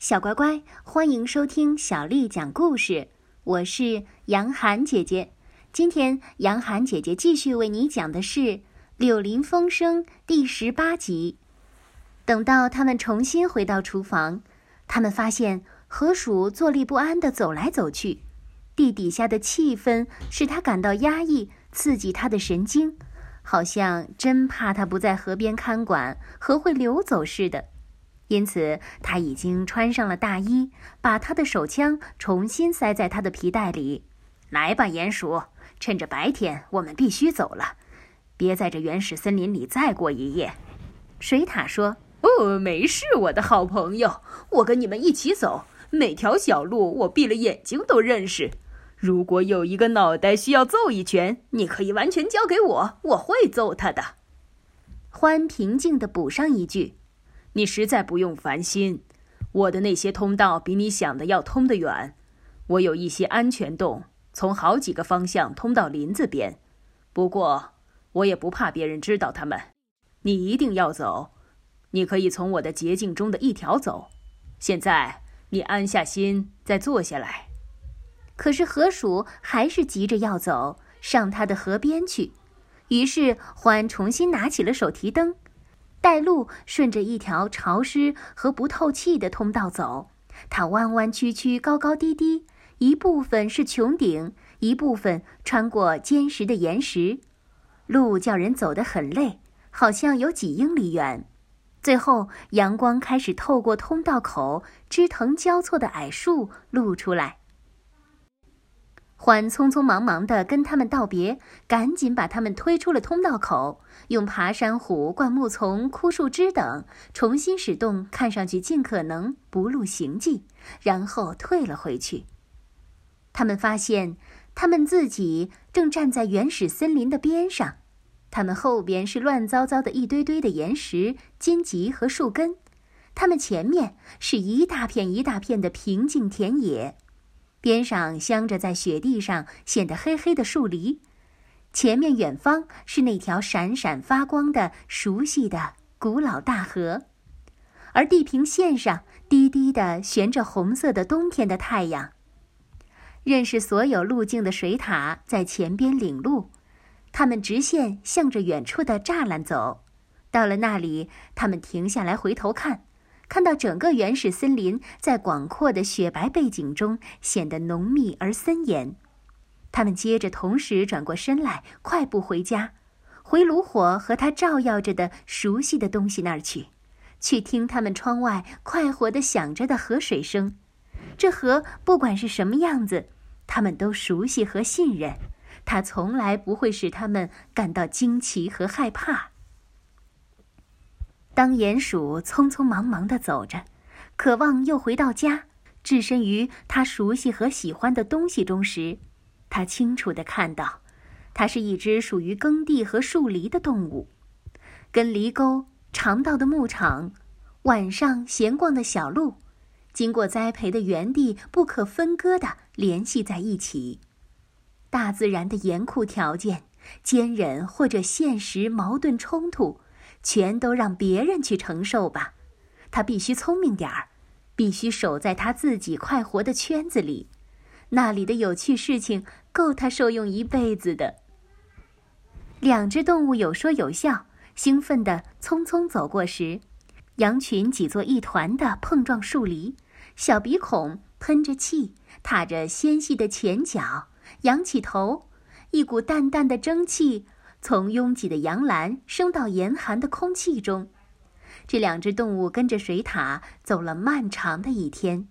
小乖乖，欢迎收听小丽讲故事。我是杨涵姐姐。今天，杨涵姐姐继续为你讲的是《柳林风声》第十八集。等到他们重新回到厨房，他们发现河鼠坐立不安地走来走去，地底下的气氛使他感到压抑，刺激他的神经，好像真怕他不在河边看管，河会流走似的。因此，他已经穿上了大衣，把他的手枪重新塞在他的皮带里。来吧，鼹鼠，趁着白天，我们必须走了，别在这原始森林里再过一夜。水獭说：“哦，没事，我的好朋友，我跟你们一起走，每条小路我闭了眼睛都认识。如果有一个脑袋需要揍一拳，你可以完全交给我，我会揍他的。”獾平静地补上一句。你实在不用烦心，我的那些通道比你想的要通得远。我有一些安全洞，从好几个方向通到林子边。不过，我也不怕别人知道他们。你一定要走，你可以从我的捷径中的一条走。现在，你安下心，再坐下来。可是河鼠还是急着要走上他的河边去，于是欢重新拿起了手提灯。带路顺着一条潮湿和不透气的通道走，它弯弯曲曲、高高低低，一部分是穹顶，一部分穿过坚实的岩石，路叫人走得很累，好像有几英里远。最后，阳光开始透过通道口，枝藤交错的矮树露出来。欢匆匆忙忙地跟他们道别，赶紧把他们推出了通道口，用爬山虎、灌木丛、枯树枝等重新使动看上去尽可能不露形迹，然后退了回去。他们发现，他们自己正站在原始森林的边上，他们后边是乱糟糟的一堆堆的岩石、荆棘和树根，他们前面是一大片一大片的平静田野。边上镶着在雪地上显得黑黑的树篱，前面远方是那条闪闪发光的熟悉的古老大河，而地平线上低低的悬着红色的冬天的太阳。认识所有路径的水獭在前边领路，它们直线向着远处的栅栏走，到了那里，它们停下来回头看。看到整个原始森林在广阔的雪白背景中显得浓密而森严，他们接着同时转过身来，快步回家，回炉火和他照耀着的熟悉的东西那儿去，去听他们窗外快活地响着的河水声。这河不管是什么样子，他们都熟悉和信任，它从来不会使他们感到惊奇和害怕。当鼹鼠匆匆忙忙地走着，渴望又回到家，置身于他熟悉和喜欢的东西中时，他清楚地看到，它是一只属于耕地和树篱的动物，跟犁沟、长道的牧场、晚上闲逛的小路，经过栽培的园地不可分割地联系在一起。大自然的严酷条件、坚忍或者现实矛盾冲突。全都让别人去承受吧，他必须聪明点儿，必须守在他自己快活的圈子里，那里的有趣事情够他受用一辈子的。两只动物有说有笑，兴奋地匆匆走过时，羊群挤作一团的碰撞树篱，小鼻孔喷着气，踏着纤细的前脚，仰起头，一股淡淡的蒸汽。从拥挤的羊栏升到严寒的空气中，这两只动物跟着水獭走了漫长的一天，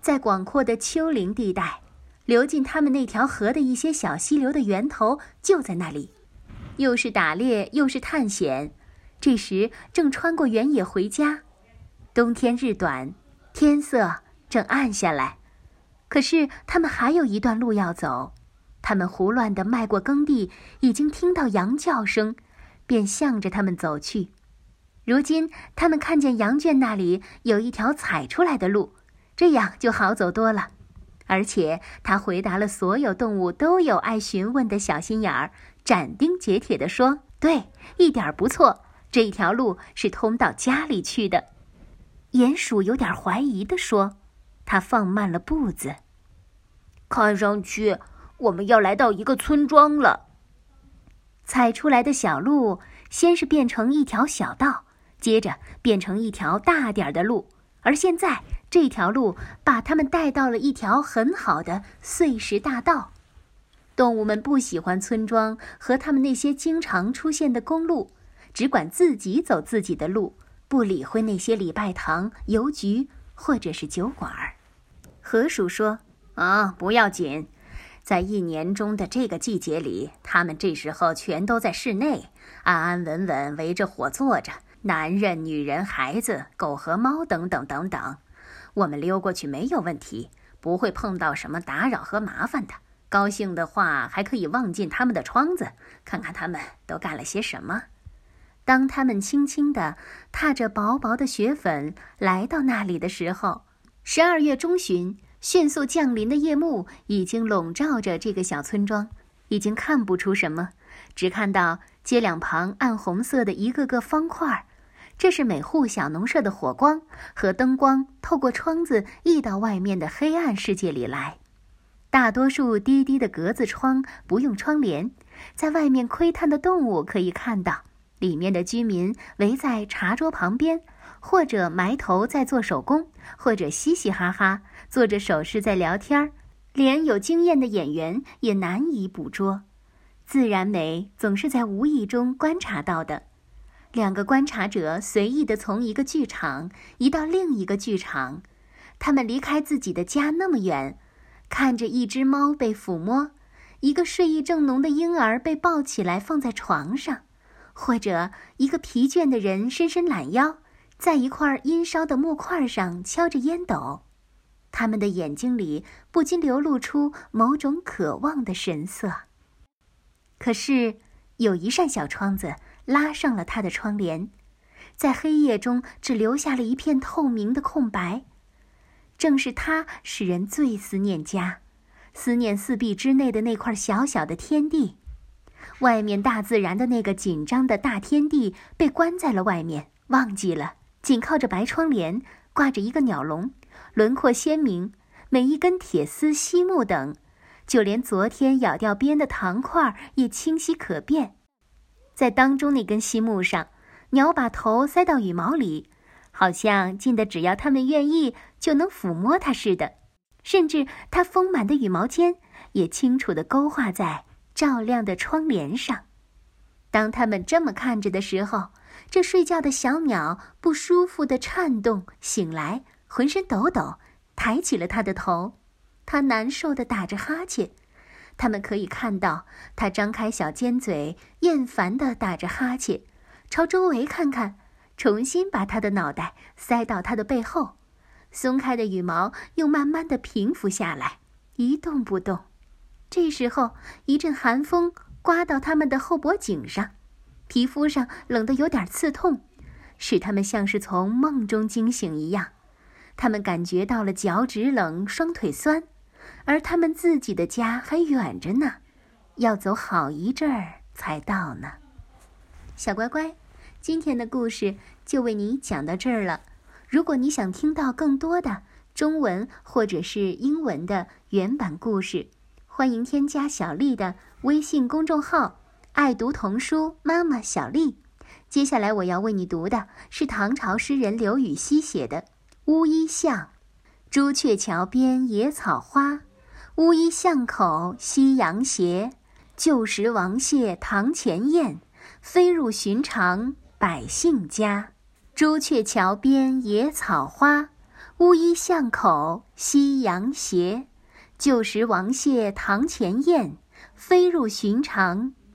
在广阔的丘陵地带，流进他们那条河的一些小溪流的源头就在那里，又是打猎又是探险。这时正穿过原野回家，冬天日短，天色正暗下来，可是他们还有一段路要走。他们胡乱地迈过耕地，已经听到羊叫声，便向着他们走去。如今，他们看见羊圈那里有一条踩出来的路，这样就好走多了。而且，他回答了所有动物都有爱询问的小心眼儿，斩钉截铁地说：“对，一点不错，这一条路是通到家里去的。”鼹鼠有点怀疑地说：“他放慢了步子。看上去我们要来到一个村庄了。”踩出来的小路先是变成一条小道，接着变成一条大点儿的路，而现在这条路把他们带到了一条很好的碎石大道。动物们不喜欢村庄和他们那些经常出现的公路，只管自己走自己的路。不理会那些礼拜堂、邮局或者是酒馆儿，河鼠说：“啊，不要紧，在一年中的这个季节里，他们这时候全都在室内，安安稳稳围着火坐着，男人、女人、孩子、狗和猫等等等等。我们溜过去没有问题，不会碰到什么打扰和麻烦的。高兴的话，还可以望进他们的窗子，看看他们都干了些什么。”当他们轻轻地踏着薄薄的雪粉来到那里的时候，十二月中旬迅速降临的夜幕已经笼罩着这个小村庄，已经看不出什么，只看到街两旁暗红色的一个个方块，这是每户小农舍的火光和灯光透过窗子溢到外面的黑暗世界里来。大多数低低的格子窗不用窗帘，在外面窥探的动物可以看到。里面的居民围在茶桌旁边，或者埋头在做手工，或者嘻嘻哈哈做着手势在聊天儿，连有经验的演员也难以捕捉。自然美总是在无意中观察到的。两个观察者随意地从一个剧场移到另一个剧场，他们离开自己的家那么远，看着一只猫被抚摸，一个睡意正浓的婴儿被抱起来放在床上。或者一个疲倦的人伸伸懒腰，在一块阴烧的木块上敲着烟斗，他们的眼睛里不禁流露出某种渴望的神色。可是，有一扇小窗子拉上了他的窗帘，在黑夜中只留下了一片透明的空白。正是它使人最思念家，思念四壁之内的那块小小的天地。外面大自然的那个紧张的大天地被关在了外面，忘记了。紧靠着白窗帘，挂着一个鸟笼，轮廓鲜明，每一根铁丝、细木等，就连昨天咬掉边的糖块也清晰可辨。在当中那根细木上，鸟把头塞到羽毛里，好像近的只要它们愿意就能抚摸它似的。甚至它丰满的羽毛尖也清楚地勾画在。照亮的窗帘上，当他们这么看着的时候，这睡觉的小鸟不舒服的颤动，醒来，浑身抖抖，抬起了它的头，它难受的打着哈欠。他们可以看到它张开小尖嘴，厌烦的打着哈欠，朝周围看看，重新把它的脑袋塞到它的背后，松开的羽毛又慢慢的平伏下来，一动不动。这时候，一阵寒风刮到他们的后脖颈上，皮肤上冷得有点刺痛，使他们像是从梦中惊醒一样。他们感觉到了脚趾冷、双腿酸，而他们自己的家还远着呢，要走好一阵儿才到呢。小乖乖，今天的故事就为你讲到这儿了。如果你想听到更多的中文或者是英文的原版故事，欢迎添加小丽的微信公众号“爱读童书妈妈小丽”。接下来我要为你读的是唐朝诗人刘禹锡写的《乌衣巷》：朱雀桥边野草花，乌衣巷口夕阳斜。旧时王谢堂前燕，飞入寻常百姓家。朱雀桥边野草花，乌衣巷口夕阳斜。旧时王谢堂前燕，飞入寻常